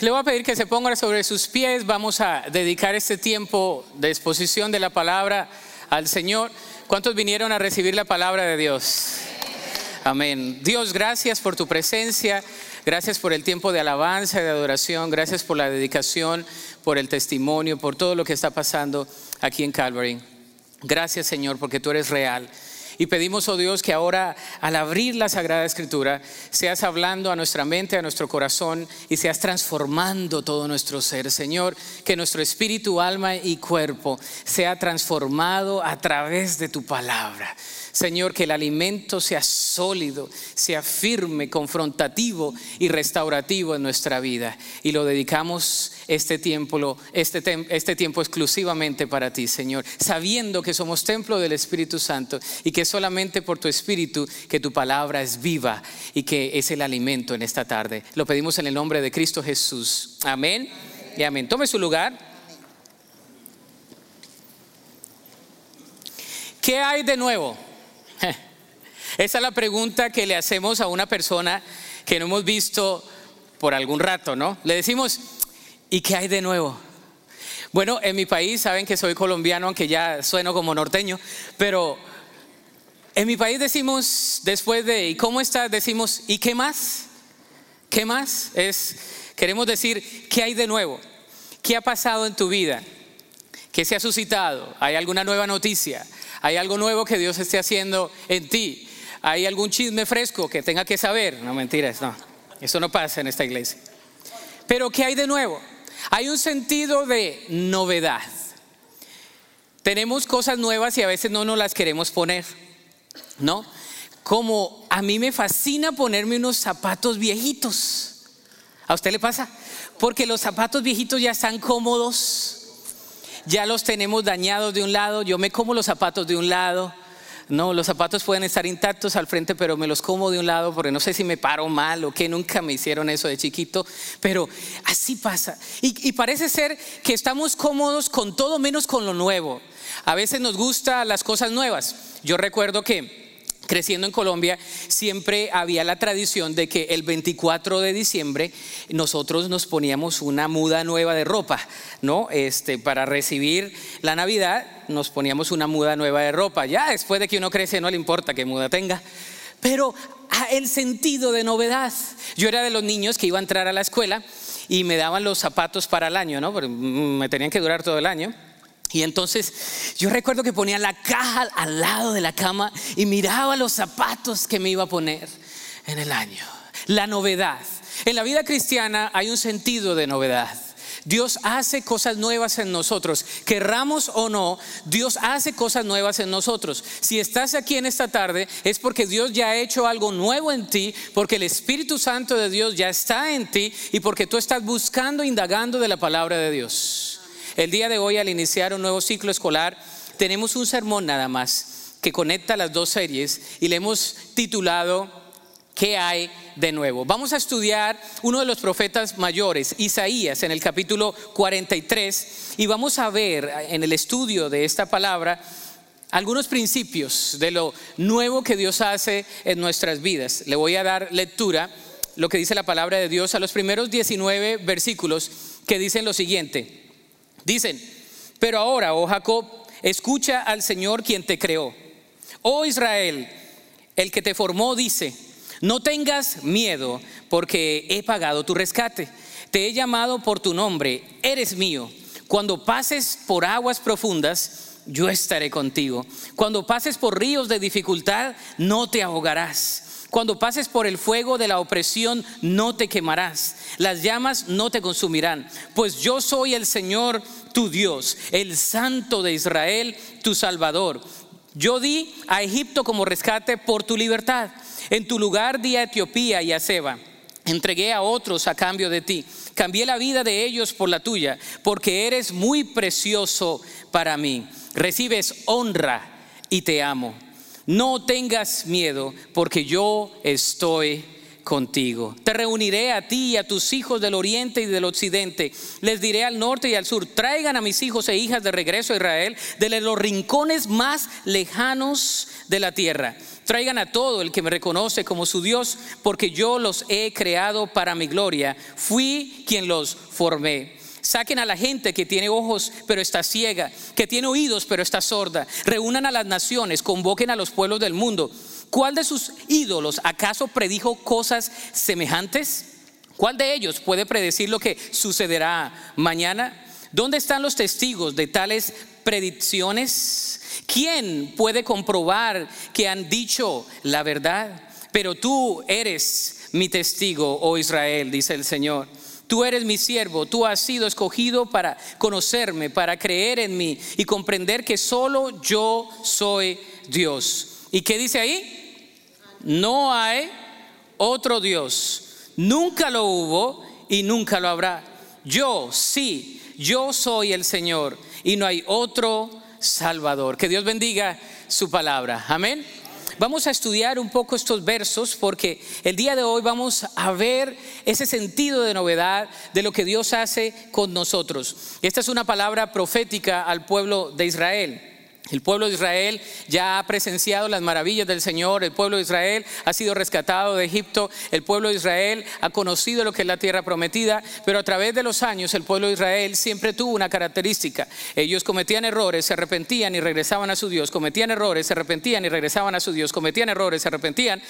Le voy a pedir que se pongan sobre sus pies. Vamos a dedicar este tiempo de exposición de la palabra al Señor. ¿Cuántos vinieron a recibir la palabra de Dios? Amén. Dios, gracias por tu presencia. Gracias por el tiempo de alabanza, y de adoración. Gracias por la dedicación, por el testimonio, por todo lo que está pasando aquí en Calvary. Gracias, Señor, porque tú eres real. Y pedimos, oh Dios, que ahora al abrir la Sagrada Escritura, seas hablando a nuestra mente, a nuestro corazón y seas transformando todo nuestro ser. Señor, que nuestro espíritu, alma y cuerpo sea transformado a través de tu palabra. Señor, que el alimento sea sólido, sea firme, confrontativo y restaurativo en nuestra vida. Y lo dedicamos este tiempo, este, este tiempo exclusivamente para ti, Señor, sabiendo que somos templo del Espíritu Santo y que solamente por tu Espíritu que tu palabra es viva y que es el alimento en esta tarde. Lo pedimos en el nombre de Cristo Jesús. Amén y amén. Tome su lugar. ¿Qué hay de nuevo? Esa es la pregunta que le hacemos a una persona que no hemos visto por algún rato, ¿no? Le decimos, ¿y qué hay de nuevo? Bueno, en mi país saben que soy colombiano, aunque ya sueno como norteño, pero en mi país decimos, después de ¿y cómo estás? Decimos, ¿y qué más? ¿Qué más? Es, queremos decir, ¿qué hay de nuevo? ¿Qué ha pasado en tu vida? ¿Qué se ha suscitado? ¿Hay alguna nueva noticia? ¿Hay algo nuevo que Dios esté haciendo en ti? ¿Hay algún chisme fresco que tenga que saber? No, mentiras, no. Eso no pasa en esta iglesia. Pero ¿qué hay de nuevo? Hay un sentido de novedad. Tenemos cosas nuevas y a veces no nos las queremos poner, ¿no? Como a mí me fascina ponerme unos zapatos viejitos. ¿A usted le pasa? Porque los zapatos viejitos ya están cómodos, ya los tenemos dañados de un lado, yo me como los zapatos de un lado. No, los zapatos pueden estar intactos al frente, pero me los como de un lado porque no sé si me paro mal o que nunca me hicieron eso de chiquito, pero así pasa. Y, y, parece ser que estamos cómodos con todo menos con lo nuevo. A veces nos gustan las cosas nuevas. Yo recuerdo que creciendo en Colombia, siempre había la tradición de que el 24 de diciembre nosotros nos poníamos una muda nueva de ropa, ¿no? Este, para recibir la Navidad nos poníamos una muda nueva de ropa. Ya después de que uno crece no le importa qué muda tenga. Pero el sentido de novedad. Yo era de los niños que iba a entrar a la escuela y me daban los zapatos para el año, ¿no? me tenían que durar todo el año. Y entonces yo recuerdo que ponía la caja al lado de la cama y miraba los zapatos que me iba a poner en el año. La novedad. En la vida cristiana hay un sentido de novedad. Dios hace cosas nuevas en nosotros. Querramos o no, Dios hace cosas nuevas en nosotros. Si estás aquí en esta tarde es porque Dios ya ha hecho algo nuevo en ti, porque el Espíritu Santo de Dios ya está en ti y porque tú estás buscando, indagando de la palabra de Dios. El día de hoy, al iniciar un nuevo ciclo escolar, tenemos un sermón nada más que conecta las dos series y le hemos titulado ¿Qué hay de nuevo? Vamos a estudiar uno de los profetas mayores, Isaías, en el capítulo 43, y vamos a ver en el estudio de esta palabra algunos principios de lo nuevo que Dios hace en nuestras vidas. Le voy a dar lectura, lo que dice la palabra de Dios, a los primeros 19 versículos que dicen lo siguiente. Dicen, pero ahora, oh Jacob, escucha al Señor quien te creó. Oh Israel, el que te formó dice, no tengas miedo porque he pagado tu rescate. Te he llamado por tu nombre, eres mío. Cuando pases por aguas profundas, yo estaré contigo. Cuando pases por ríos de dificultad, no te ahogarás. Cuando pases por el fuego de la opresión, no te quemarás. Las llamas no te consumirán. Pues yo soy el Señor tu Dios, el Santo de Israel, tu Salvador. Yo di a Egipto como rescate por tu libertad. En tu lugar di a Etiopía y a Seba. Entregué a otros a cambio de ti. Cambié la vida de ellos por la tuya, porque eres muy precioso para mí. Recibes honra y te amo. No tengas miedo, porque yo estoy contigo. Te reuniré a ti y a tus hijos del oriente y del occidente. Les diré al norte y al sur, traigan a mis hijos e hijas de regreso a Israel, de los rincones más lejanos de la tierra. Traigan a todo el que me reconoce como su Dios, porque yo los he creado para mi gloria. Fui quien los formé. Saquen a la gente que tiene ojos pero está ciega, que tiene oídos pero está sorda. Reúnan a las naciones, convoquen a los pueblos del mundo. ¿Cuál de sus ídolos acaso predijo cosas semejantes? ¿Cuál de ellos puede predecir lo que sucederá mañana? ¿Dónde están los testigos de tales predicciones? ¿Quién puede comprobar que han dicho la verdad? Pero tú eres mi testigo, oh Israel, dice el Señor. Tú eres mi siervo, tú has sido escogido para conocerme, para creer en mí y comprender que solo yo soy Dios. ¿Y qué dice ahí? No hay otro Dios. Nunca lo hubo y nunca lo habrá. Yo sí, yo soy el Señor y no hay otro Salvador. Que Dios bendiga su palabra. Amén. Vamos a estudiar un poco estos versos porque el día de hoy vamos a ver ese sentido de novedad de lo que Dios hace con nosotros. Esta es una palabra profética al pueblo de Israel. El pueblo de Israel ya ha presenciado las maravillas del Señor, el pueblo de Israel ha sido rescatado de Egipto, el pueblo de Israel ha conocido lo que es la tierra prometida, pero a través de los años el pueblo de Israel siempre tuvo una característica. Ellos cometían errores, se arrepentían y regresaban a su Dios, cometían errores, se arrepentían y regresaban a su Dios, cometían errores, se arrepentían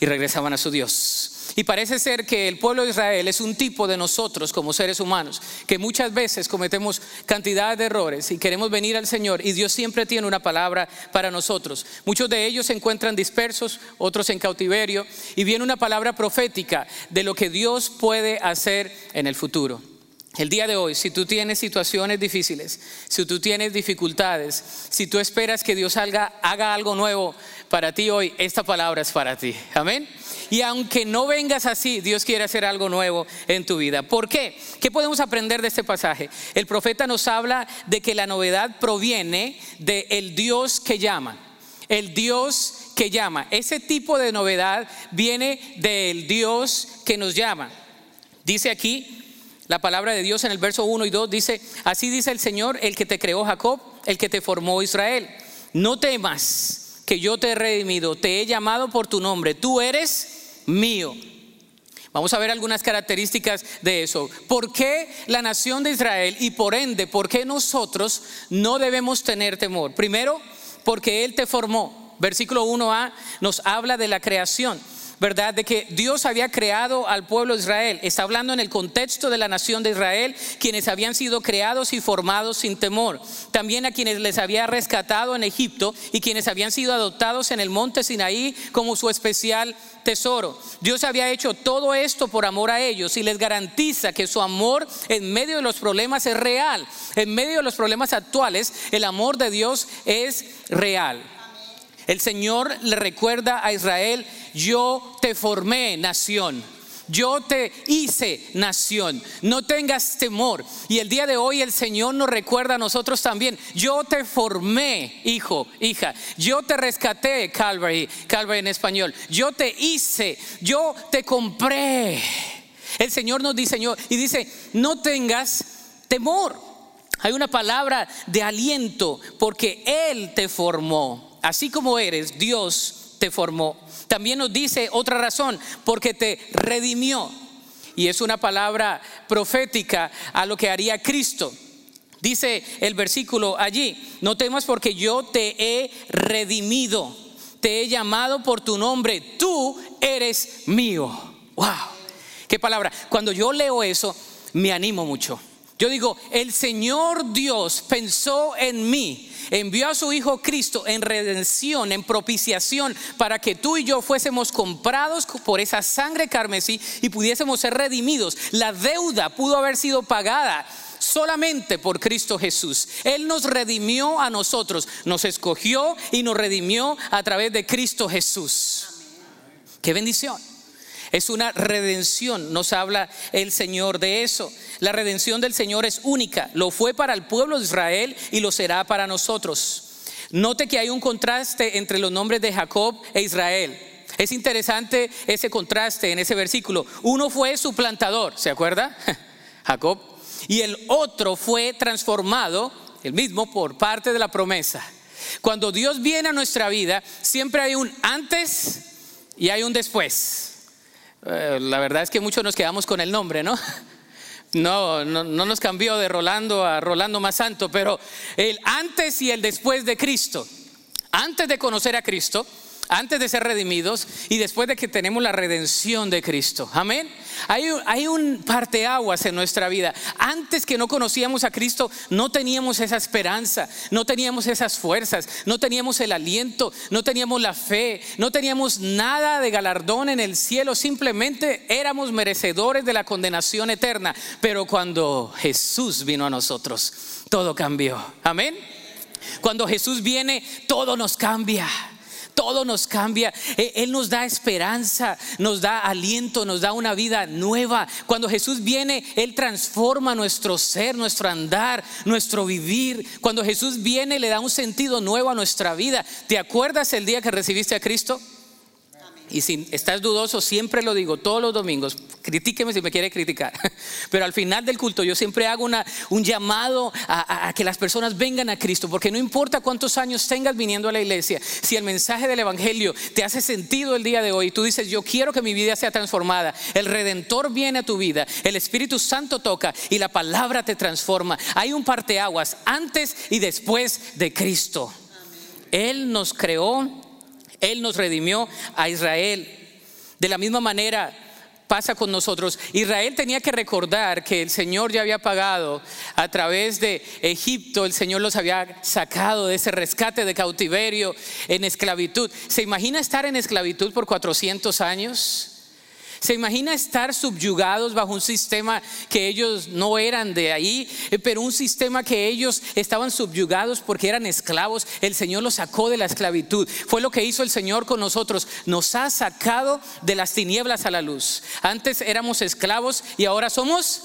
y regresaban a su Dios. Y parece ser que el pueblo de Israel es un tipo de nosotros como seres humanos, que muchas veces cometemos cantidad de errores y queremos venir al Señor y Dios siempre tiene una palabra para nosotros. Muchos de ellos se encuentran dispersos, otros en cautiverio y viene una palabra profética de lo que Dios puede hacer en el futuro. El día de hoy, si tú tienes situaciones difíciles, si tú tienes dificultades, si tú esperas que Dios haga, haga algo nuevo para ti hoy, esta palabra es para ti. Amén. Y aunque no vengas así, Dios quiere hacer algo nuevo en tu vida. ¿Por qué? ¿Qué podemos aprender de este pasaje? El profeta nos habla de que la novedad proviene del el Dios que llama. El Dios que llama. Ese tipo de novedad viene del Dios que nos llama. Dice aquí la palabra de Dios en el verso 1 y 2, dice, así dice el Señor, el que te creó Jacob, el que te formó Israel. No temas que yo te he redimido, te he llamado por tu nombre, tú eres mío. Vamos a ver algunas características de eso. ¿Por qué la nación de Israel y por ende, por qué nosotros no debemos tener temor? Primero, porque Él te formó. Versículo 1a nos habla de la creación. ¿Verdad? De que Dios había creado al pueblo de Israel. Está hablando en el contexto de la nación de Israel, quienes habían sido creados y formados sin temor. También a quienes les había rescatado en Egipto y quienes habían sido adoptados en el monte Sinaí como su especial tesoro. Dios había hecho todo esto por amor a ellos y les garantiza que su amor en medio de los problemas es real. En medio de los problemas actuales, el amor de Dios es real. El Señor le recuerda a Israel, yo te formé nación. Yo te hice nación, no tengas temor. Y el día de hoy el Señor nos recuerda a nosotros también, yo te formé, hijo, hija, yo te rescaté, Calvary, Calvary en español, yo te hice, yo te compré. El Señor nos diseñó y dice, no tengas temor. Hay una palabra de aliento porque Él te formó así como eres, Dios te formó. También nos dice otra razón, porque te redimió. Y es una palabra profética a lo que haría Cristo. Dice el versículo allí, no temas porque yo te he redimido, te he llamado por tu nombre, tú eres mío. ¡Wow! ¿Qué palabra? Cuando yo leo eso, me animo mucho. Yo digo, el Señor Dios pensó en mí, envió a su Hijo Cristo en redención, en propiciación, para que tú y yo fuésemos comprados por esa sangre carmesí y pudiésemos ser redimidos. La deuda pudo haber sido pagada solamente por Cristo Jesús. Él nos redimió a nosotros, nos escogió y nos redimió a través de Cristo Jesús. Qué bendición. Es una redención, nos habla el Señor de eso. La redención del Señor es única, lo fue para el pueblo de Israel y lo será para nosotros. Note que hay un contraste entre los nombres de Jacob e Israel. Es interesante ese contraste en ese versículo. Uno fue suplantador, ¿se acuerda? Jacob. Y el otro fue transformado, el mismo, por parte de la promesa. Cuando Dios viene a nuestra vida, siempre hay un antes y hay un después. Eh, la verdad es que muchos nos quedamos con el nombre, ¿no? No, no, no, nos cambió de Rolando a Rolando más santo, pero el antes y el después de Cristo. Antes de conocer a Cristo, antes de ser redimidos y después de que tenemos la redención de Cristo. Amén. Hay, un parteaguas en nuestra vida. Antes que no conocíamos a Cristo, no teníamos esa esperanza, no teníamos esas fuerzas, no teníamos el aliento, no teníamos la fe, no teníamos nada de galardón en el cielo, simplemente éramos merecedores de la condenación eterna. Pero cuando Jesús vino a nosotros, todo cambió. Amén. Cuando Jesús viene, todo nos cambia todo nos cambia. E, Él nos da esperanza, nos da aliento, nos da una vida nueva. Cuando Jesús viene, Él transforma nuestro ser, nuestro andar, nuestro vivir. Cuando Jesús viene, le da un sentido nuevo a nuestra vida. ¿Te acuerdas el día que recibiste a Cristo? Y si estás dudoso, siempre lo digo todos los domingos, critíqueme si me quiere criticar. Pero al final del culto yo siempre hago una, un llamado a, a, que las personas vengan a Cristo, porque no importa cuántos años tengas viniendo a la iglesia, si el mensaje del Evangelio te hace sentido el día de hoy, tú dices, yo quiero que mi vida sea transformada, el Redentor viene a tu vida, el Espíritu Santo toca y la palabra te transforma. Hay un parteaguas antes y después de Cristo. Él nos creó él nos redimió a Israel. De la misma manera pasa con nosotros. Israel tenía que recordar que el Señor ya había pagado a través de Egipto, el Señor los había sacado de ese rescate de cautiverio en esclavitud. ¿Se imagina estar en esclavitud por 400 años? ¿Se imagina estar subyugados bajo un sistema que ellos no eran de ahí, eh, pero un sistema que ellos estaban subyugados porque eran esclavos? El Señor los sacó de la esclavitud. Fue lo que hizo el Señor con nosotros. Nos ha sacado de las tinieblas a la luz. Antes éramos esclavos y ahora somos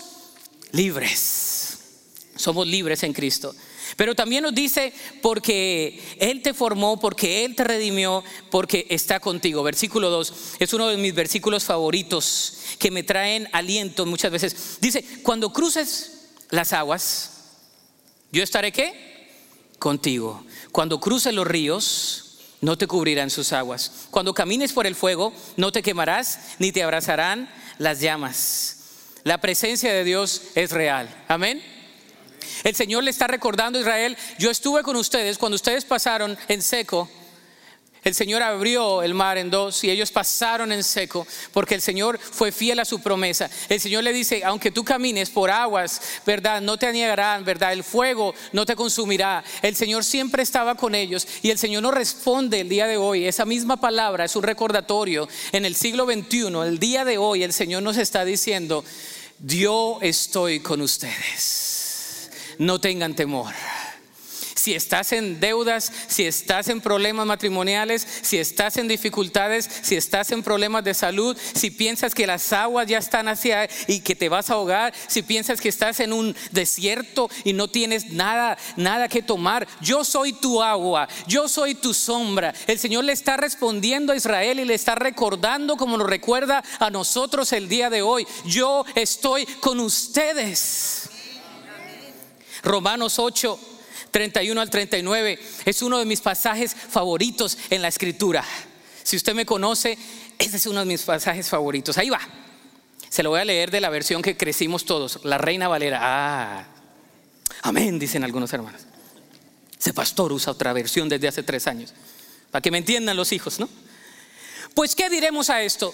libres. Somos libres en Cristo. Pero también nos dice, porque Él te formó, porque Él te redimió, porque está contigo. Versículo 2 es uno de mis versículos favoritos que me traen aliento muchas veces. Dice, cuando cruces las aguas, yo estaré qué? Contigo. Cuando cruces los ríos, no te cubrirán sus aguas. Cuando camines por el fuego, no te quemarás, ni te abrazarán las llamas. La presencia de Dios es real. Amén. El Señor le está recordando a Israel, yo estuve con ustedes cuando ustedes pasaron en seco. El Señor abrió el mar en dos y ellos pasaron en seco porque el Señor fue fiel a su promesa. El Señor le dice, aunque tú camines por aguas, ¿verdad? No te anegarán, ¿verdad? El fuego no te consumirá. El Señor siempre estaba con ellos y el Señor nos responde el día de hoy. Esa misma palabra es un recordatorio. En el siglo XXI, el día de hoy, el Señor nos está diciendo, yo estoy con ustedes no tengan temor. Si estás en deudas, si estás en problemas matrimoniales, si estás en dificultades, si estás en problemas de salud, si piensas que las aguas ya están hacia y que te vas a ahogar, si piensas que estás en un desierto y no tienes nada, nada que tomar, yo soy tu agua, yo soy tu sombra. El Señor le está respondiendo a Israel y le está recordando como nos recuerda a nosotros el día de hoy. Yo estoy con ustedes. Romanos 8, 31 al 39 es uno de mis pasajes favoritos en la escritura. Si usted me conoce, ese es uno de mis pasajes favoritos. Ahí va. Se lo voy a leer de la versión que crecimos todos, la Reina Valera. Ah, amén, dicen algunos hermanos. Ese pastor usa otra versión desde hace tres años, para que me entiendan los hijos, ¿no? Pues, ¿qué diremos a esto?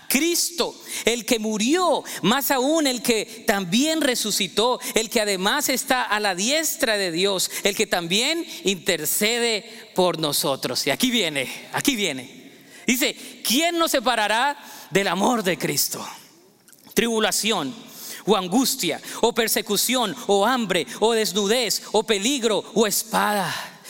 Cristo, el que murió, más aún el que también resucitó, el que además está a la diestra de Dios, el que también intercede por nosotros. Y aquí viene, aquí viene. Dice, ¿quién nos separará del amor de Cristo? Tribulación o angustia o persecución o hambre o desnudez o peligro o espada.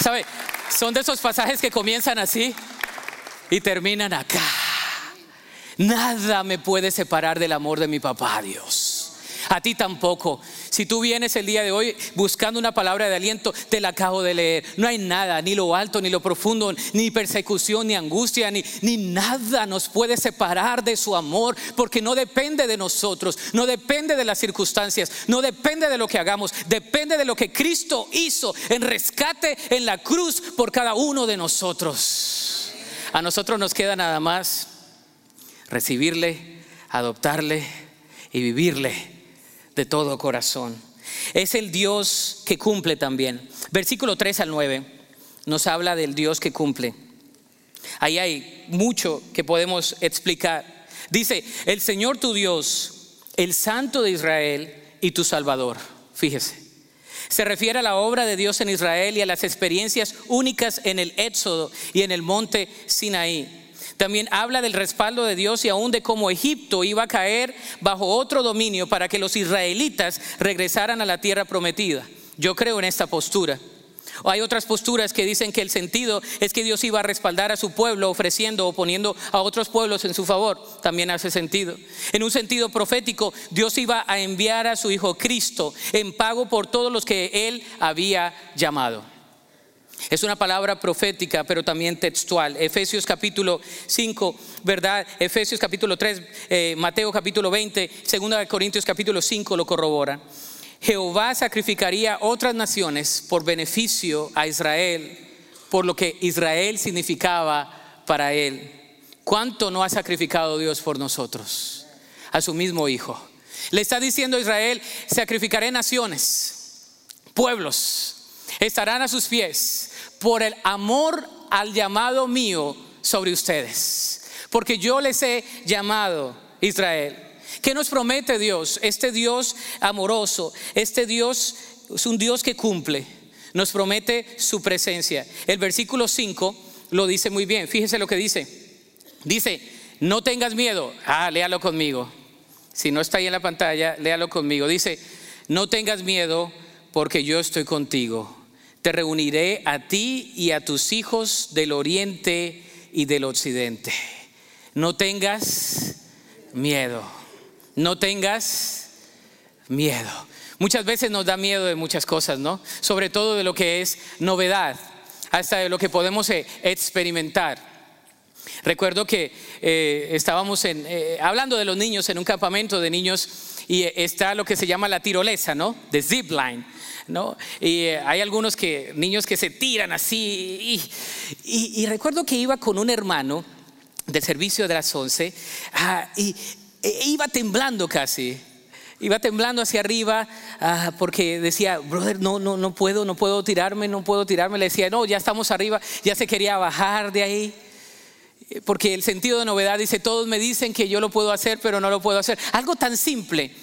¿Sabe? Son de esos pasajes que comienzan así y terminan acá. Nada me puede separar del amor de mi papá, Dios. A ti tampoco. Si tú vienes el día de hoy buscando una palabra de aliento, te la acabo de leer. No hay nada, ni lo alto, ni lo profundo, ni persecución, ni angustia, ni, ni nada nos puede separar de su amor, porque no depende de nosotros, no depende de las circunstancias, no depende de lo que hagamos, depende de lo que Cristo hizo en rescate en la cruz por cada uno de nosotros. A nosotros nos queda nada más recibirle, adoptarle y vivirle de todo corazón. Es el Dios que cumple también. Versículo 3 al 9 nos habla del Dios que cumple. Ahí hay mucho que podemos explicar. Dice, el Señor tu Dios, el Santo de Israel y tu Salvador. Fíjese. Se refiere a la obra de Dios en Israel y a las experiencias únicas en el Éxodo y en el monte Sinaí. También habla del respaldo de Dios y aún de cómo Egipto iba a caer bajo otro dominio para que los israelitas regresaran a la tierra prometida. Yo creo en esta postura. Hay otras posturas que dicen que el sentido es que Dios iba a respaldar a su pueblo ofreciendo o poniendo a otros pueblos en su favor. También hace sentido. En un sentido profético, Dios iba a enviar a su Hijo Cristo en pago por todos los que Él había llamado. Es una palabra profética, pero también textual. Efesios capítulo 5, ¿verdad? Efesios capítulo 3, eh, Mateo capítulo 20, segunda de Corintios capítulo 5 lo corrobora. Jehová sacrificaría otras naciones por beneficio a Israel, por lo que Israel significaba para él. ¿Cuánto no ha sacrificado Dios por nosotros? A su mismo Hijo. Le está diciendo a Israel, sacrificaré naciones, pueblos, estarán a sus pies por el amor al llamado mío sobre ustedes. Porque yo les he llamado Israel. ¿Qué nos promete Dios? Este Dios amoroso, este Dios es un Dios que cumple. Nos promete su presencia. El versículo 5 lo dice muy bien. Fíjese lo que dice. Dice, no tengas miedo. Ah, léalo conmigo. Si no está ahí en la pantalla, léalo conmigo. Dice, no tengas miedo porque yo estoy contigo te reuniré a ti y a tus hijos del oriente y del occidente. No tengas miedo, no tengas miedo. Muchas veces nos da miedo de muchas cosas, ¿no? Sobre todo de lo que es novedad, hasta de lo que podemos eh, experimentar. Recuerdo que eh, estábamos en, eh, hablando de los niños en un campamento de niños y está lo que se llama la tirolesa, ¿no? De zipline y eh, hay algunos que, niños que se tiran así. Y, recuerdo que iba con un hermano del servicio de las 11 ah, y e, iba temblando casi. Iba temblando hacia arriba ah, porque decía, brother, no, no, no puedo, no puedo tirarme, no puedo tirarme. Le decía, no, ya estamos arriba, ya se quería bajar de ahí. Porque el sentido de novedad dice, todos me dicen que yo lo puedo hacer, pero no lo puedo hacer. Algo tan simple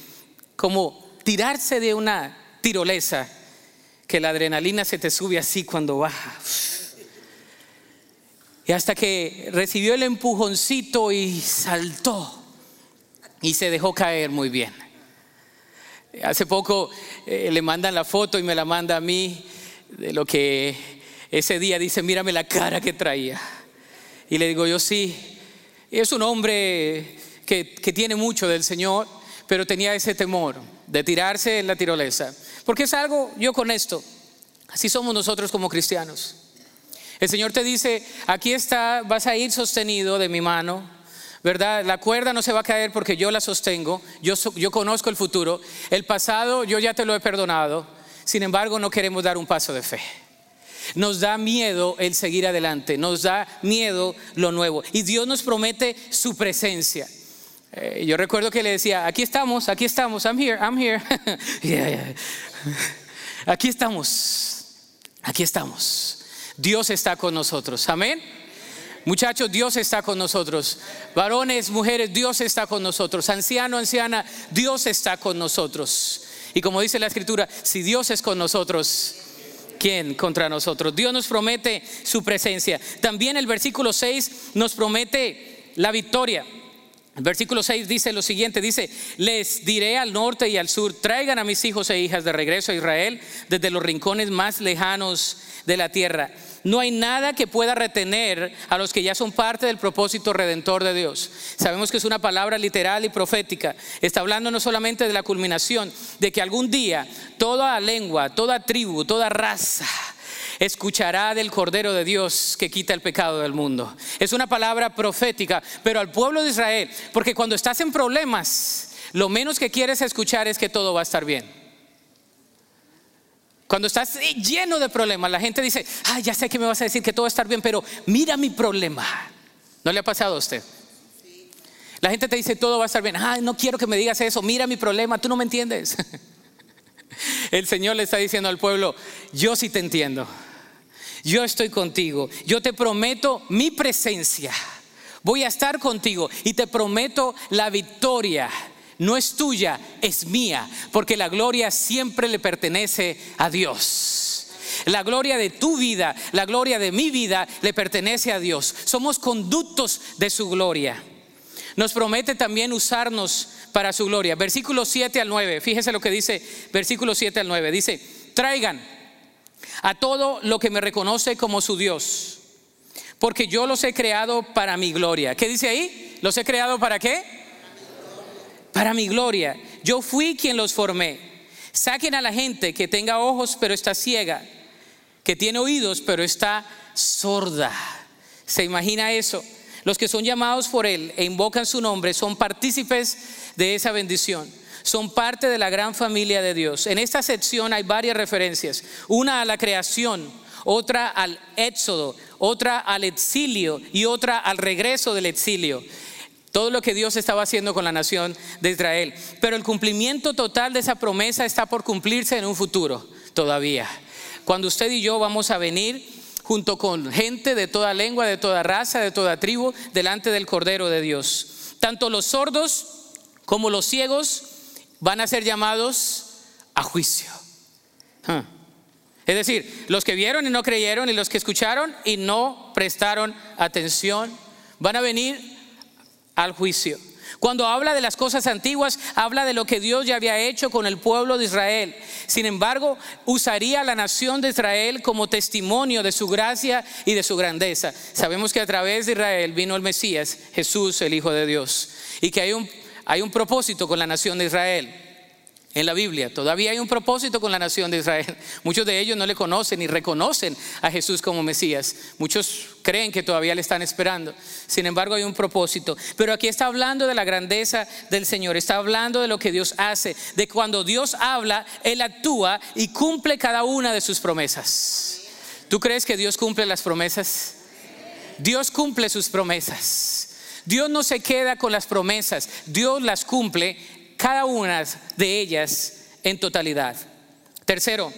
como tirarse de una tirolesa que la adrenalina se te sube así cuando baja. Y hasta que recibió el empujoncito y saltó y se dejó caer muy bien. Hace poco eh, le mandan la foto y me la manda a mí de lo que ese día dice, mírame la cara que traía. Y le digo yo, sí, es un hombre que, que tiene mucho del Señor, pero tenía ese temor de tirarse en la tirolesa. Porque es algo, yo con esto, así somos nosotros como cristianos. El Señor te dice, aquí está, vas a ir sostenido de mi mano, ¿verdad? La cuerda no se va a caer porque yo la sostengo, yo, conozco el futuro, el pasado yo ya te lo he perdonado, sin embargo no queremos dar un paso de fe. Nos da miedo el seguir adelante, nos da miedo lo nuevo. Y Dios nos promete su presencia. Eh, yo recuerdo que le decía, aquí estamos, aquí estamos, I'm here, I'm here. Aquí estamos. Aquí estamos. Dios está con nosotros. Amén. Muchachos, Dios está con nosotros. Varones, mujeres, Dios está con nosotros. Anciano, anciana, Dios está con nosotros. Y como dice la escritura, si Dios es con nosotros, ¿quién contra nosotros? Dios nos promete su presencia. También el versículo 6 nos promete la victoria. Versículo 6 dice lo siguiente, dice, les diré al norte y al sur, traigan a mis hijos e hijas de regreso a Israel desde los rincones más lejanos de la tierra no hay nada que pueda retener a los que ya son parte del propósito redentor de Dios. Sabemos que es una palabra literal y profética. Está hablando no solamente de la culminación, de que algún día toda lengua, toda tribu, toda raza, escuchará del Cordero de Dios que quita el pecado del mundo. Es una palabra profética, pero al pueblo de Israel, porque cuando estás en problemas, lo menos que quieres escuchar es que todo va a estar bien. Cuando estás lleno de problemas, la gente dice, ah, ya sé que me vas a decir que todo va a estar bien, pero mira mi problema. ¿No le ha pasado a usted? La gente te dice, todo va a estar bien. Ah, no quiero que me digas eso, mira mi problema, tú no me entiendes. El Señor le está diciendo al pueblo, yo sí te entiendo. Yo estoy contigo. Yo te prometo mi presencia. Voy a estar contigo y te prometo la victoria no es tuya, es mía, porque la gloria siempre le pertenece a Dios. La gloria de tu vida, la gloria de mi vida le pertenece a Dios. Somos conductos de su gloria. Nos promete también usarnos para su gloria. Versículo 7 al 9, fíjese lo que dice versículo 7 al 9. Dice, traigan a todo lo que me reconoce como su Dios, porque yo los he creado para mi gloria. ¿Qué dice ahí? ¿Los he creado para qué? para mi gloria. Yo fui quien los formé. Saquen a la gente que tenga ojos pero está ciega, que tiene oídos pero está sorda. ¿Se imagina eso? Los que son llamados por Él e invocan su nombre son partícipes de esa bendición. Son parte de la gran familia de Dios. En esta sección hay varias referencias. Una a la creación, otra al éxodo, otra al exilio y otra al regreso del exilio todo lo que Dios estaba haciendo con la nación de Israel. Pero el cumplimiento total de esa promesa está por cumplirse en un futuro todavía. Cuando usted y yo vamos a venir junto con gente de toda lengua, de toda raza, de toda tribu, delante del Cordero de Dios. Tanto los sordos como los ciegos van a ser llamados a juicio. Es decir, los que vieron y no creyeron y los que escucharon y no prestaron atención, van a venir al juicio. Cuando habla de las cosas antiguas, habla de lo que Dios ya había hecho con el pueblo de Israel. Sin embargo, usaría a la nación de Israel como testimonio de su gracia y de su grandeza. Sabemos que a través de Israel vino el Mesías, Jesús, el Hijo de Dios, y que hay un, hay un propósito con la nación de Israel en la Biblia. Todavía hay un propósito con la nación de Israel. Muchos de ellos no le conocen ni reconocen a Jesús como Mesías. Muchos creen que todavía le están esperando. Sin embargo, hay un propósito. Pero aquí está hablando de la grandeza del Señor. Está hablando de lo que Dios hace. De cuando Dios habla, Él actúa y cumple cada una de sus promesas. ¿Tú crees que Dios cumple las promesas? Dios cumple sus promesas. Dios no se queda con las promesas, Dios las cumple cada una de ellas en totalidad. Tercero,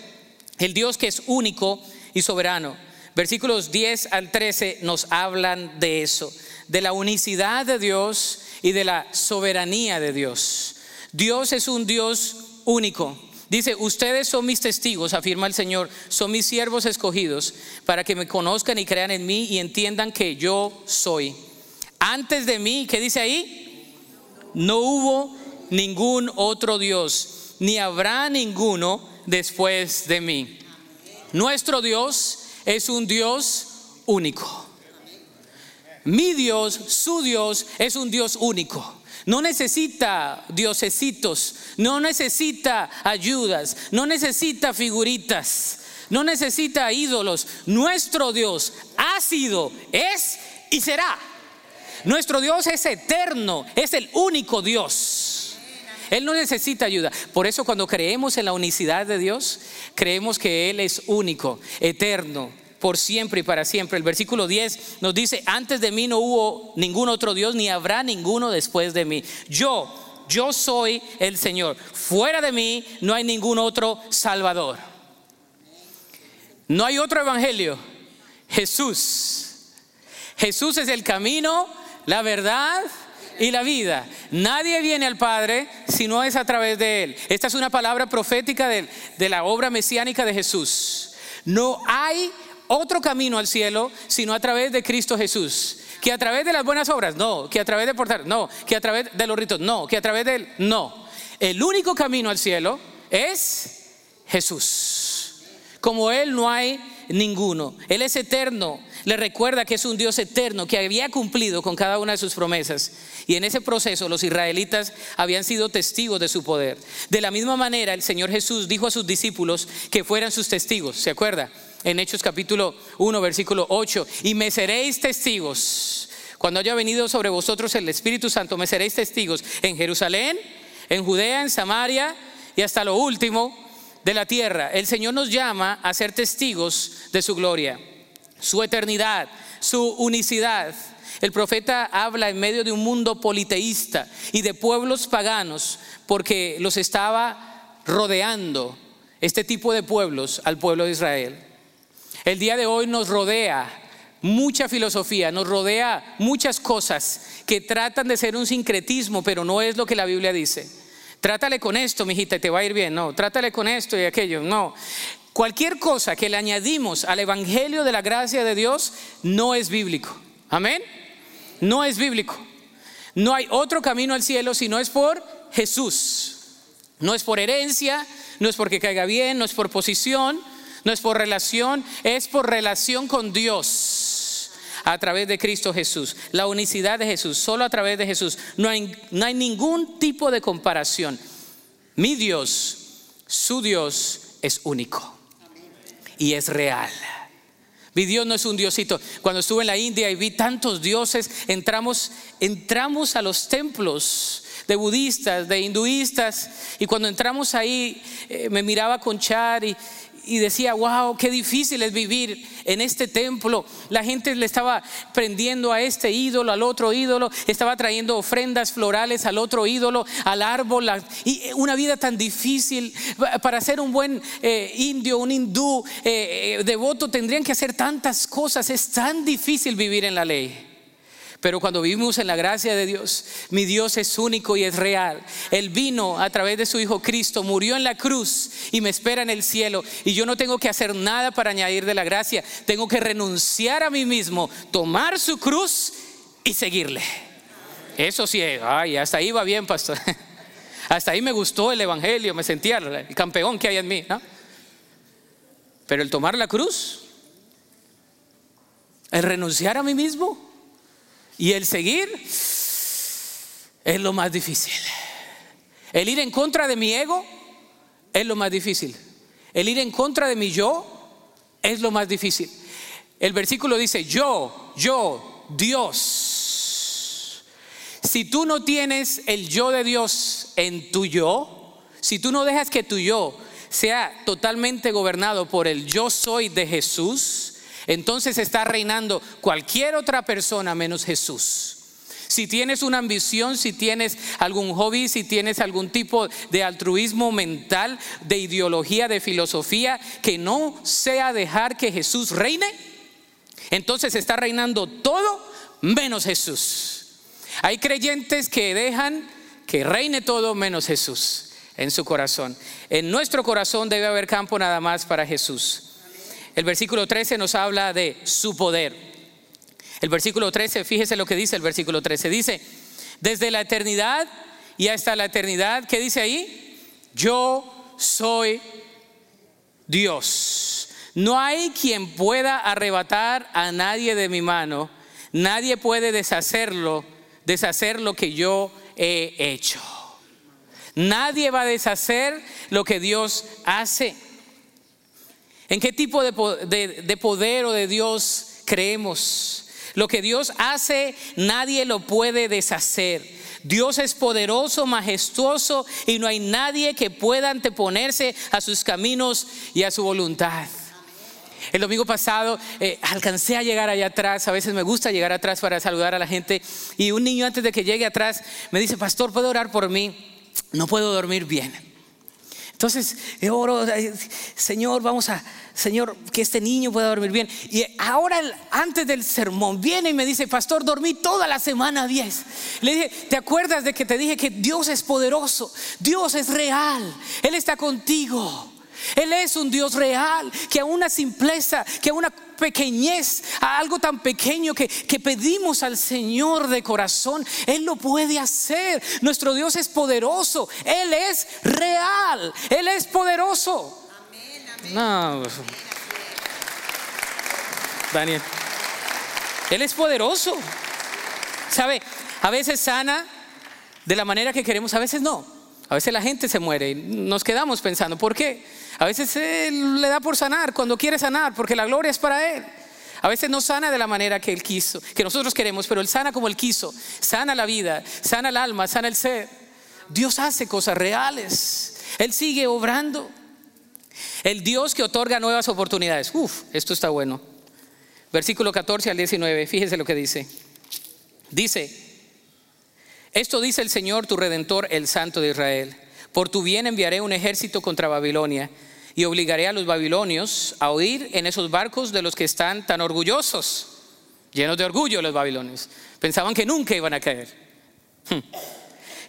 el Dios que es único y soberano. Versículos 10 al 13 nos hablan de eso, de la unicidad de Dios y de la soberanía de Dios. Dios es un Dios único. Dice, ustedes son mis testigos, afirma el Señor, son mis siervos escogidos para que me conozcan y crean en mí y entiendan que yo soy. Antes de mí, ¿qué dice ahí? No hubo ningún otro Dios, ni habrá ninguno después de mí. Nuestro Dios es un Dios único. Mi Dios, su Dios, es un Dios único. No necesita diosesitos, no necesita ayudas, no necesita figuritas, no necesita ídolos. Nuestro Dios ha sido, es y será. Nuestro Dios es eterno, es el único Dios. Él no necesita ayuda. Por eso cuando creemos en la unicidad de Dios, creemos que Él es único, eterno, por siempre y para siempre. El versículo 10 nos dice, antes de mí no hubo ningún otro Dios, ni habrá ninguno después de mí. Yo, yo soy el Señor. Fuera de mí no hay ningún otro Salvador. No hay otro evangelio. Jesús. Jesús es el camino, la verdad y la vida. Nadie viene al Padre si no es a través de Él. Esta es una palabra profética de, la obra mesiánica de Jesús. No hay otro camino al cielo sino a través de Cristo Jesús. Que a través de las buenas obras, no. Que a través de portar, no. Que a través de los ritos, no. Que a través de Él, no. El único camino al cielo es Jesús. Como Él no hay ninguno. Él es eterno. Le recuerda que es un Dios eterno que había cumplido con cada una de sus promesas. Y en ese proceso los israelitas habían sido testigos de su poder. De la misma manera, el Señor Jesús dijo a sus discípulos que fueran sus testigos. ¿Se acuerda? En Hechos capítulo 1, versículo 8. Y me seréis testigos. Cuando haya venido sobre vosotros el Espíritu Santo, me seréis testigos en Jerusalén, en Judea, en Samaria y hasta lo último de la tierra. El Señor nos llama a ser testigos de su gloria, su eternidad, su unicidad. El profeta habla en medio de un mundo politeísta y de pueblos paganos porque los estaba rodeando este tipo de pueblos al pueblo de Israel. El día de hoy nos rodea mucha filosofía, nos rodea muchas cosas que tratan de ser un sincretismo, pero no es lo que la Biblia dice. Trátale con esto, mijita, y te va a ir bien. No, trátale con esto y aquello. No. Cualquier cosa que le añadimos al Evangelio de la gracia de Dios no es bíblico. Amén. No es bíblico. No hay otro camino al cielo si no es por Jesús. No es por herencia, no es porque caiga bien, no es por posición, no es por relación, es por relación con Dios a través de Cristo Jesús. La unicidad de Jesús, solo a través de Jesús. No hay, no hay ningún tipo de comparación. Mi Dios, su Dios es único y es real. Mi Dios no es un diosito. Cuando estuve en la India y vi tantos dioses, entramos, entramos a los templos de budistas, de hinduistas, y cuando entramos ahí eh, me miraba con Char y, y decía, wow, qué difícil es vivir en este templo. La gente le estaba prendiendo a este ídolo, al otro ídolo, estaba trayendo ofrendas florales al otro ídolo, al árbol. Y una vida tan difícil. Para ser un buen eh, indio, un hindú eh, eh, devoto, tendrían que hacer tantas cosas. Es tan difícil vivir en la ley. Pero cuando vivimos en la gracia de Dios, mi Dios es único y es real. Él vino a través de su Hijo Cristo, murió en la cruz y me espera en el cielo. Y yo no tengo que hacer nada para añadir de la gracia. Tengo que renunciar a mí mismo, tomar su cruz y seguirle. Eso sí, ay, hasta ahí va bien, pastor. Hasta ahí me gustó el Evangelio, me sentía el campeón que hay en mí. Pero el tomar la cruz, el renunciar a mí mismo, y el seguir es lo más difícil. El ir en contra de mi ego es lo más difícil. El ir en contra de mi yo es lo más difícil. El versículo dice, yo, yo, Dios. Si tú no tienes el yo de Dios en tu yo, si tú no dejas que tu yo sea totalmente gobernado por el yo soy de Jesús, entonces está reinando cualquier otra persona menos Jesús. Si tienes una ambición, si tienes algún hobby, si tienes algún tipo de altruismo mental, de ideología, de filosofía, que no sea dejar que Jesús reine, entonces está reinando todo menos Jesús. Hay creyentes que dejan que reine todo menos Jesús en su corazón. En nuestro corazón debe haber campo nada más para Jesús. El versículo 13 nos habla de su poder. El versículo 13, fíjese lo que dice el versículo 13. Dice, desde la eternidad y hasta la eternidad, ¿qué dice ahí? Yo soy Dios. No hay quien pueda arrebatar a nadie de mi mano. Nadie puede deshacerlo, deshacer lo que yo he hecho. Nadie va a deshacer lo que Dios hace. ¿En qué tipo de, poder o de Dios creemos? Lo que Dios hace, nadie lo puede deshacer. Dios es poderoso, majestuoso y no hay nadie que pueda anteponerse a sus caminos y a su voluntad. El domingo pasado eh, alcancé a llegar allá atrás, a veces me gusta llegar atrás para saludar a la gente y un niño antes de que llegue atrás me dice, pastor, ¿puedo orar por mí? No puedo dormir bien. Entonces, oro, Señor, vamos a, Señor, que este niño pueda dormir bien. Y ahora, antes del sermón, viene y me dice, Pastor, dormí toda la semana 10. Le dije, ¿te acuerdas de que te dije que Dios es poderoso? Dios es real, Él está contigo. Él es un Dios real, que a una simpleza, que a una pequeñez, a algo tan pequeño que, que, pedimos al Señor de corazón, Él lo puede hacer. Nuestro Dios es poderoso, Él es real, Él es poderoso. No, Daniel, Él es poderoso. ¿Sabe? A veces sana de la manera que queremos, a veces no. A veces la gente se muere y nos quedamos pensando, ¿por qué? A veces Él le da por sanar cuando quiere sanar, porque la gloria es para Él. A veces no sana de la manera que Él quiso, que nosotros queremos, pero Él sana como Él quiso. Sana la vida, sana el alma, sana el ser. Dios hace cosas reales. Él sigue obrando. El Dios que otorga nuevas oportunidades. Uf, esto está bueno. Versículo 14 al 19, fíjese lo que dice. Dice, esto dice el Señor tu redentor, el Santo de Israel. Por tu bien enviaré un ejército contra Babilonia y obligaré a los babilonios a huir en esos barcos de los que están tan orgullosos, llenos de orgullo los babilonios. Pensaban que nunca iban a caer. Hmm.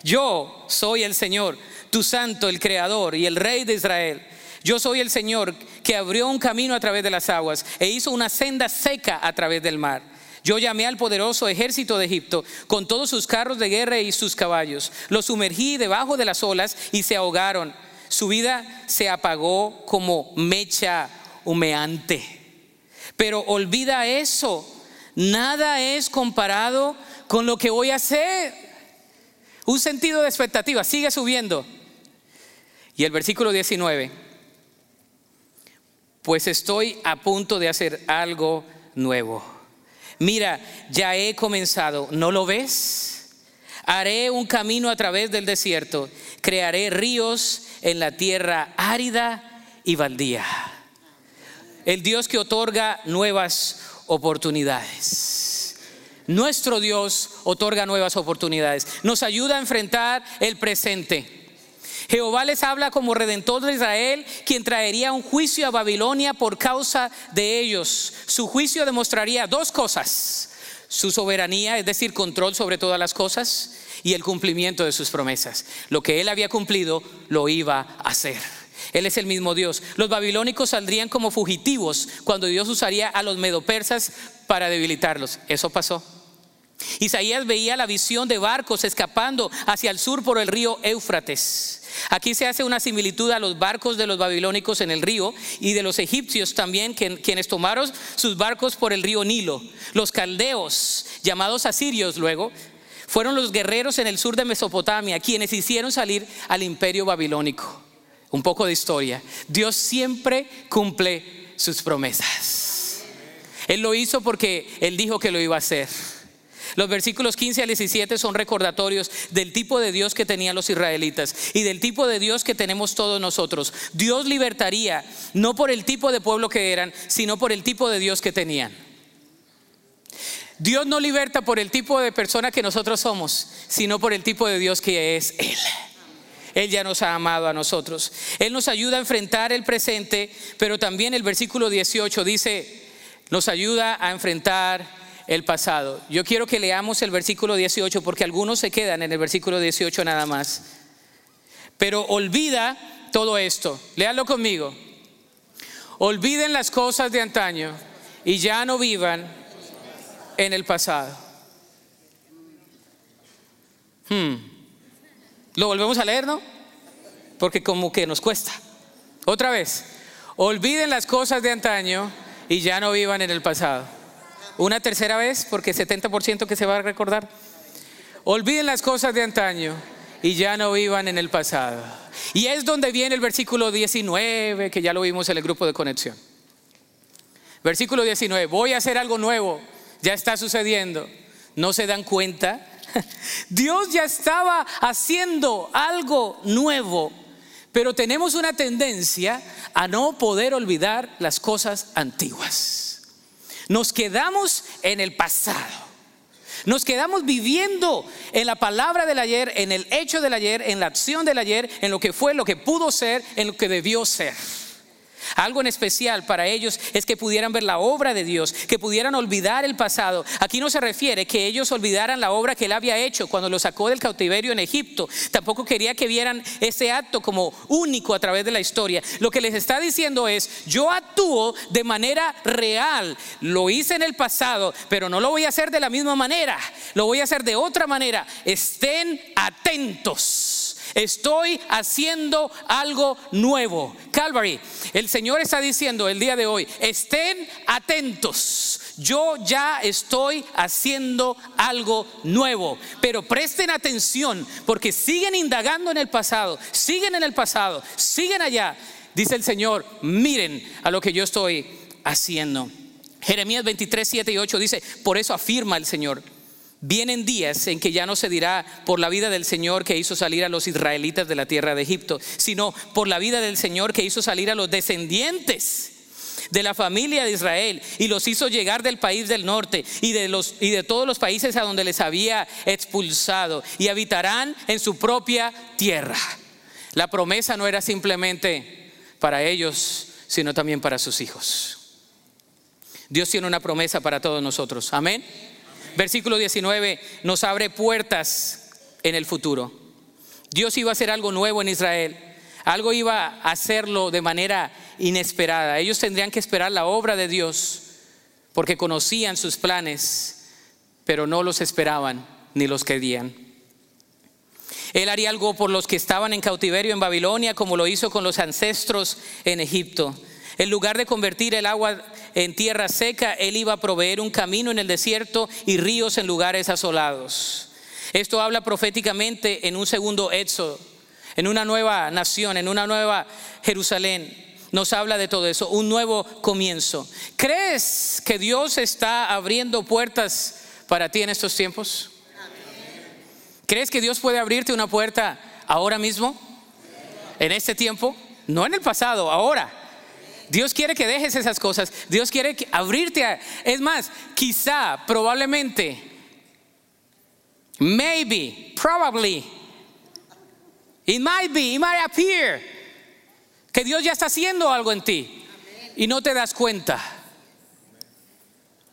Yo soy el Señor, tu santo, el creador y el rey de Israel. Yo soy el Señor que abrió un camino a través de las aguas e hizo una senda seca a través del mar. Yo llamé al poderoso ejército de Egipto con todos sus carros de guerra y sus caballos. Los sumergí debajo de las olas y se ahogaron su vida se apagó como mecha humeante. Pero olvida eso. Nada es comparado con lo que voy a hacer. Un sentido de expectativa, sigue subiendo. Y el versículo 19, pues estoy a punto de hacer algo nuevo. Mira, ya he comenzado, ¿no lo ves? Haré un camino a través del desierto, crearé ríos en la tierra árida y baldía. El Dios que otorga nuevas oportunidades. Nuestro Dios otorga nuevas oportunidades. Nos ayuda a enfrentar el presente. Jehová les habla como redentor de Israel, quien traería un juicio a Babilonia por causa de ellos. Su juicio demostraría dos cosas. Su soberanía, es decir, control sobre todas las cosas, y el cumplimiento de sus promesas. Lo que él había cumplido lo iba a hacer. Él es el mismo Dios. Los babilónicos saldrían como fugitivos cuando Dios usaría a los medopersas para debilitarlos. Eso pasó. Isaías veía la visión de barcos escapando hacia el sur por el río Éufrates. Aquí se hace una similitud a los barcos de los babilónicos en el río y de los egipcios también, quienes tomaron sus barcos por el río Nilo. Los caldeos, llamados asirios luego, fueron los guerreros en el sur de Mesopotamia quienes hicieron salir al imperio babilónico. Un poco de historia. Dios siempre cumple sus promesas. Él lo hizo porque Él dijo que lo iba a hacer. Los versículos 15 al 17 son recordatorios del tipo de Dios que tenían los israelitas y del tipo de Dios que tenemos todos nosotros. Dios libertaría no por el tipo de pueblo que eran, sino por el tipo de Dios que tenían. Dios no liberta por el tipo de persona que nosotros somos, sino por el tipo de Dios que es Él. Él ya nos ha amado a nosotros. Él nos ayuda a enfrentar el presente, pero también el versículo 18 dice, nos ayuda a enfrentar el pasado. Yo quiero que leamos el versículo 18 porque algunos se quedan en el versículo 18 nada más. Pero olvida todo esto. Léalo conmigo. Olviden las cosas de antaño y ya no vivan en el pasado. Hmm. Lo volvemos a leer, ¿no? Porque como que nos cuesta. Otra vez, olviden las cosas de antaño y ya no vivan en el pasado. Una tercera vez, porque 70% que se va a recordar. Olviden las cosas de antaño y ya no vivan en el pasado. Y es donde viene el versículo 19, que ya lo vimos en el grupo de conexión. Versículo 19, voy a hacer algo nuevo ya está sucediendo. ¿No se dan cuenta? Dios ya estaba haciendo algo nuevo, pero tenemos una tendencia a no poder olvidar las cosas antiguas. Nos quedamos en el pasado. Nos quedamos viviendo en la palabra del ayer, en el hecho del ayer, en la acción del ayer, en lo que fue, lo que pudo ser, en lo que debió ser. Algo en especial para ellos es que pudieran ver la obra de Dios, que pudieran olvidar el pasado. Aquí no se refiere que ellos olvidaran la obra que él había hecho cuando los sacó del cautiverio en Egipto. Tampoco quería que vieran ese acto como único a través de la historia. Lo que les está diciendo es, yo actúo de manera real. Lo hice en el pasado, pero no lo voy a hacer de la misma manera. Lo voy a hacer de otra manera. Estén atentos. Estoy haciendo algo nuevo. Calvary, el Señor está diciendo el día de hoy, estén atentos. Yo ya estoy haciendo algo nuevo. Pero presten atención porque siguen indagando en el pasado, siguen en el pasado, siguen allá. Dice el Señor, miren a lo que yo estoy haciendo. Jeremías 23, 7 y 8 dice, por eso afirma el Señor Vienen días en que ya no se dirá por la vida del Señor que hizo salir a los israelitas de la tierra de Egipto, sino por la vida del Señor que hizo salir a los descendientes de la familia de Israel y los hizo llegar del país del norte y de, los, y de todos los países a donde les había expulsado y habitarán en su propia tierra. La promesa no era simplemente para ellos, sino también para sus hijos. Dios tiene una promesa para todos nosotros. Amén. Versículo 19 nos abre puertas en el futuro. Dios iba a hacer algo nuevo en Israel. Algo iba a hacerlo de manera inesperada. Ellos tendrían que esperar la obra de Dios porque conocían sus planes, pero no los esperaban ni los querían. Él haría algo por los que estaban en cautiverio en Babilonia, como lo hizo con los ancestros en Egipto. En lugar de convertir el agua en tierra seca, Él iba a proveer un camino en el desierto y ríos en lugares asolados. Esto habla proféticamente en un segundo éxodo, en una nueva nación, en una nueva Jerusalén. Nos habla de todo eso, un nuevo comienzo. ¿Crees que Dios está abriendo puertas para ti en estos tiempos? ¿Crees que Dios puede abrirte una puerta ahora mismo? ¿En este tiempo? No en el pasado, ahora. Dios quiere que dejes esas cosas. Dios quiere abrirte a... Es más, quizá, probablemente, maybe, probably, it might be, it might appear, que Dios ya está haciendo algo en ti y no te das cuenta.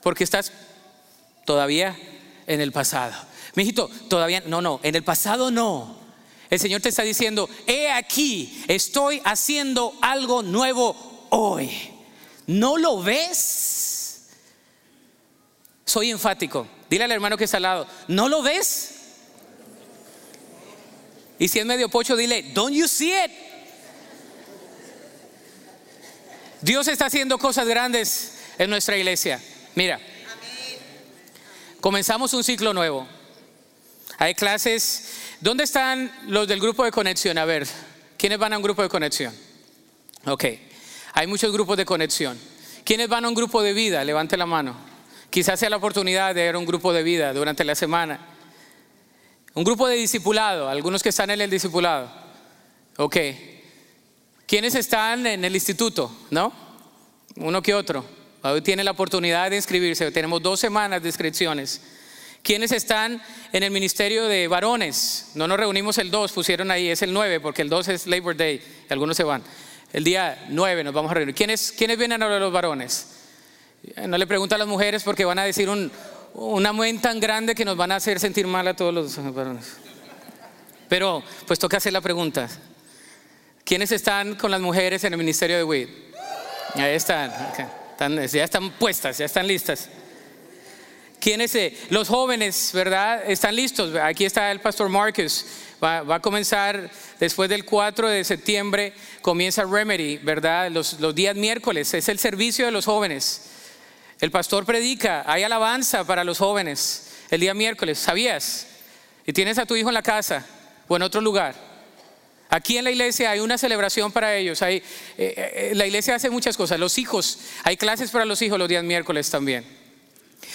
Porque estás todavía en el pasado. Mijito, todavía, no, no, en el pasado no. El Señor te está diciendo, he aquí, estoy haciendo algo nuevo hoy. ¿No lo ves? Soy enfático. Dile al hermano que está al lado, ¿no lo ves? Y si es medio pocho, dile, don't you see it? Dios está haciendo cosas grandes en nuestra iglesia. Mira, comenzamos un ciclo nuevo. Hay clases. ¿Dónde están los del grupo de conexión? A ver, ¿quiénes van a un grupo de conexión? Ok. Hay muchos grupos de conexión. ¿Quiénes van a un grupo de vida? Levante la mano. Quizás sea la oportunidad de ver un grupo de vida durante la semana. Un grupo de discipulado, algunos que están en el discipulado. Ok. ¿Quiénes están en el instituto? ¿No? Uno que otro. Hoy tiene la oportunidad de inscribirse. Tenemos dos semanas de inscripciones. ¿Quiénes están en el ministerio de varones? No nos reunimos el 2, pusieron ahí, es el 9, porque el 2 es Labor Day, algunos se van. El día 9 nos vamos a reunir. ¿Quiénes, quiénes vienen ahora los varones? No le pregunto a las mujeres porque van a decir un, un amén tan grande que nos van a hacer sentir mal a todos los varones. Pero pues toca hacer la pregunta. ¿Quiénes están con las mujeres en el ministerio de WID? Ahí están, ya están puestas, ya están listas. ¿Quiénes? Los jóvenes, ¿verdad? Están listos. Aquí está el pastor Marcus. Va, a comenzar después del 4 de septiembre, comienza Remedy, ¿verdad? Los, días miércoles, es el servicio de los jóvenes. El pastor predica, hay alabanza para los jóvenes el día miércoles, ¿sabías? Y tienes a tu hijo en la casa o en otro lugar. Aquí en la iglesia hay una celebración para ellos. Hay, eh, eh, la iglesia hace muchas cosas. Los hijos, hay clases para los hijos los días miércoles también.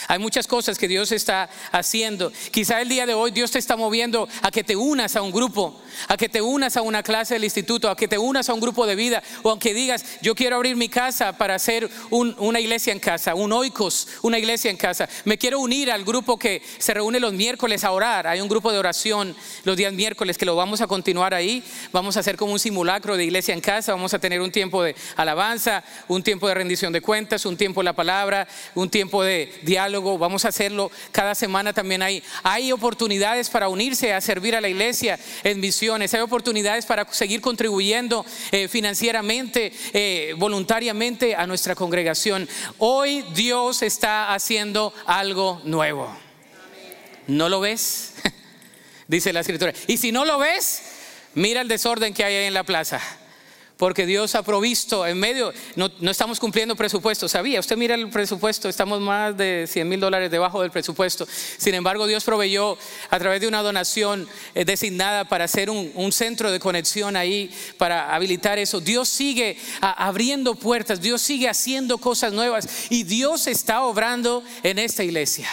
Hay muchas cosas que Dios está haciendo. Quizá el día de hoy Dios te está moviendo a que te unas a un grupo, a que te unas a una clase del instituto, a que te unas a un grupo de vida, o aunque digas, yo quiero abrir mi casa para hacer una iglesia en casa, un oikos, una iglesia en casa. Me quiero unir al grupo que se reúne los miércoles a orar. Hay un grupo de oración los días miércoles que lo vamos a continuar ahí. Vamos a hacer como un simulacro de iglesia en casa. Vamos a tener un tiempo de alabanza, un tiempo de rendición de cuentas, un tiempo de la palabra, un tiempo de diálogo. Vamos a hacerlo cada semana también ahí. Hay oportunidades para unirse a servir a la iglesia en misión hay oportunidades para seguir contribuyendo eh, financieramente, eh, voluntariamente a nuestra congregación. Hoy Dios está haciendo algo nuevo. ¿No lo ves? Dice la escritura. Y si no lo ves, mira el desorden que hay ahí en la plaza porque Dios ha provisto en medio, no, estamos cumpliendo presupuesto, sabía, usted mira el presupuesto, estamos más de 100 mil dólares debajo del presupuesto, sin embargo Dios proveyó a través de una donación eh, designada para hacer un, centro de conexión ahí, para habilitar eso, Dios sigue abriendo puertas, Dios sigue haciendo cosas nuevas y Dios está obrando en esta iglesia.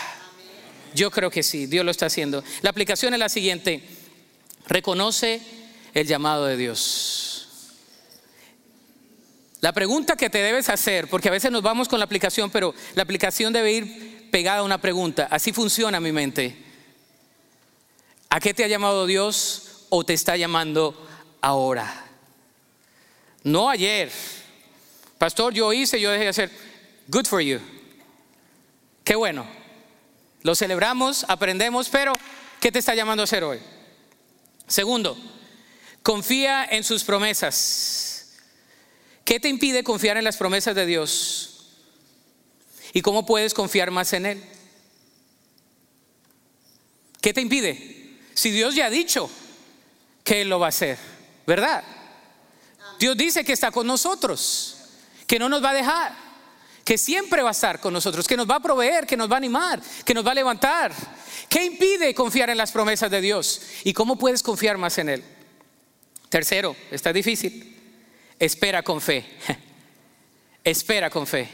Yo creo que sí, Dios lo está haciendo. La aplicación es la siguiente, reconoce el llamado de Dios. La pregunta que te debes hacer, porque a veces nos vamos con la aplicación, pero la aplicación debe ir pegada a una pregunta. Así funciona mi mente. ¿A qué te ha llamado Dios o te está llamando ahora? No ayer. Pastor, yo hice, yo dejé de hacer. Good for you. Qué bueno. Lo celebramos, aprendemos, pero ¿qué te está llamando a hacer hoy? Segundo, confía en sus promesas. ¿Qué te impide confiar en las promesas de Dios? ¿Y cómo puedes confiar más en Él? ¿Qué te impide? Si Dios ya ha dicho que Él lo va a hacer, ¿verdad? Dios dice que está con nosotros, que no nos va a dejar, que siempre va a estar con nosotros, que nos va a proveer, que nos va a animar, que nos va a levantar. ¿Qué impide confiar en las promesas de Dios? ¿Y cómo puedes confiar más en Él? Tercero, está difícil. Espera con fe. Espera con fe.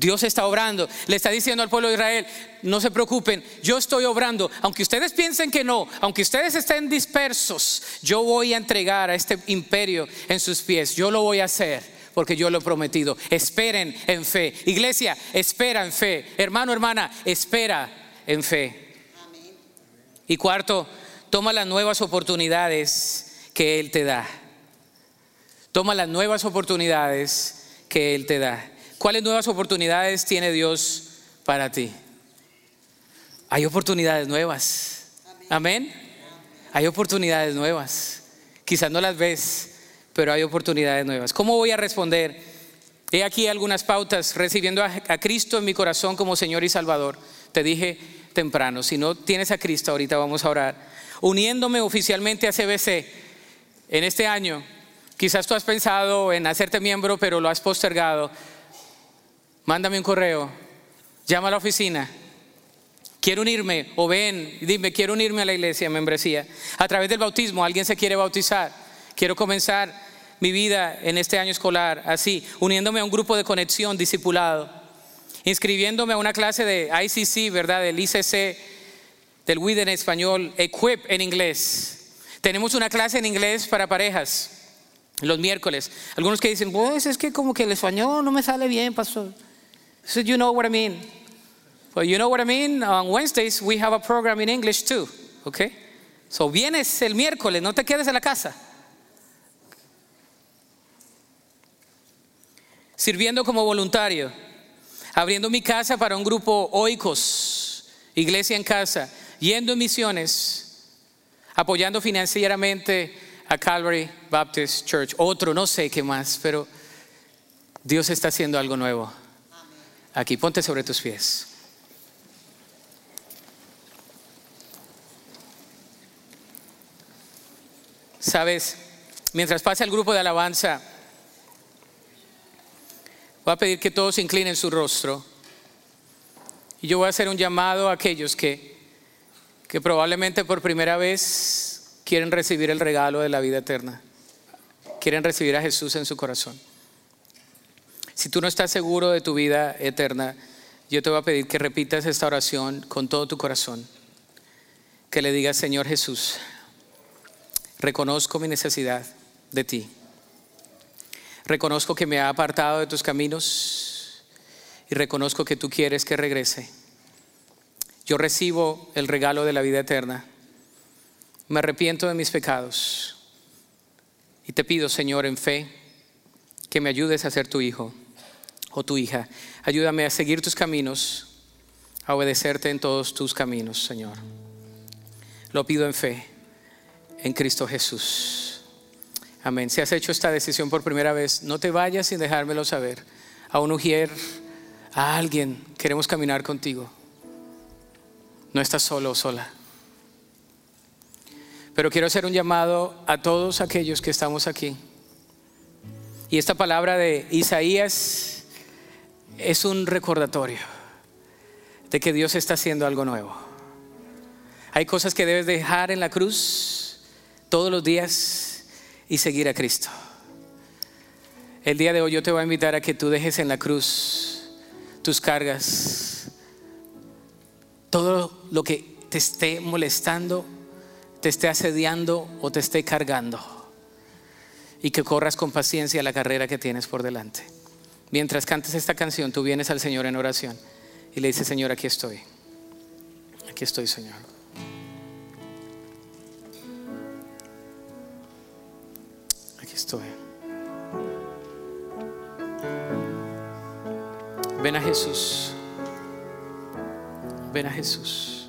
Dios está obrando. Le está diciendo al pueblo de Israel, no se preocupen, yo estoy obrando. Aunque ustedes piensen que no, aunque ustedes estén dispersos, yo voy a entregar a este imperio en sus pies. Yo lo voy a hacer porque yo lo he prometido. Esperen en fe. Iglesia, espera en fe. Hermano, hermana, espera en fe. Y cuarto, toma las nuevas oportunidades que Él te da. Toma las nuevas oportunidades que Él te da. ¿Cuáles nuevas oportunidades tiene Dios para ti? Hay oportunidades nuevas. Amén. Hay oportunidades nuevas. Quizás no las ves, pero hay oportunidades nuevas. ¿Cómo voy a responder? He aquí algunas pautas, recibiendo a, Cristo en mi corazón como Señor y Salvador. Te dije temprano, si no tienes a Cristo, ahorita vamos a orar. Uniéndome oficialmente a CBC en este año, Quizás tú has pensado en hacerte miembro, pero lo has postergado. Mándame un correo, llama a la oficina. Quiero unirme, o ven, dime, quiero unirme a la iglesia, membresía. A través del bautismo, alguien se quiere bautizar. Quiero comenzar mi vida en este año escolar, así, uniéndome a un grupo de conexión, discipulado, inscribiéndome a una clase de ICC, ¿verdad? Del ICC, del WID en español, Equip en inglés. Tenemos una clase en inglés para parejas los miércoles. Algunos que dicen, pues es que como que el español no me sale bien, pastor. So you know what I mean. Well, you know what I mean. On Wednesdays we have a program in English too. Okay. So vienes el miércoles, no te quedes en la casa. Sirviendo como voluntario, abriendo mi casa para un grupo oicos, iglesia en casa, yendo en misiones, apoyando financieramente a Calvary Baptist Church, otro, no sé qué más, pero Dios está haciendo algo nuevo. Aquí, ponte sobre tus pies. Sabes, mientras pase el grupo de alabanza, voy a pedir que todos inclinen su rostro. Y yo voy a hacer un llamado a aquellos que, que probablemente por primera vez quieren recibir el regalo de la vida eterna. Quieren recibir a Jesús en su corazón. Si tú no estás seguro de tu vida eterna, yo te voy a pedir que repitas esta oración con todo tu corazón. Que le digas, Señor Jesús, reconozco mi necesidad de ti. Reconozco que me ha apartado de tus caminos y reconozco que tú quieres que regrese. Yo recibo el regalo de la vida eterna. Me arrepiento de mis pecados y te pido, Señor, en fe, que me ayudes a ser tu hijo o tu hija. Ayúdame a seguir tus caminos, a obedecerte en todos tus caminos, Señor. Lo pido en fe, en Cristo Jesús. Amén. Si has hecho esta decisión por primera vez, no te vayas sin dejármelo saber. A un ujier, a alguien, queremos caminar contigo. No estás solo o sola. Pero quiero hacer un llamado a todos aquellos que estamos aquí. Y esta palabra de Isaías es un recordatorio de que Dios está haciendo algo nuevo. Hay cosas que debes dejar en la cruz todos los días y seguir a Cristo. El día de hoy yo te voy a invitar a que tú dejes en la cruz tus cargas, todo lo que te esté molestando, te esté asediando o te esté cargando. Y que corras con paciencia la carrera que tienes por delante. Mientras cantes esta canción, tú vienes al Señor en oración y le dices, Señor, aquí estoy. Aquí estoy, Señor. estoy. Ven a Jesús. Ven a Jesús.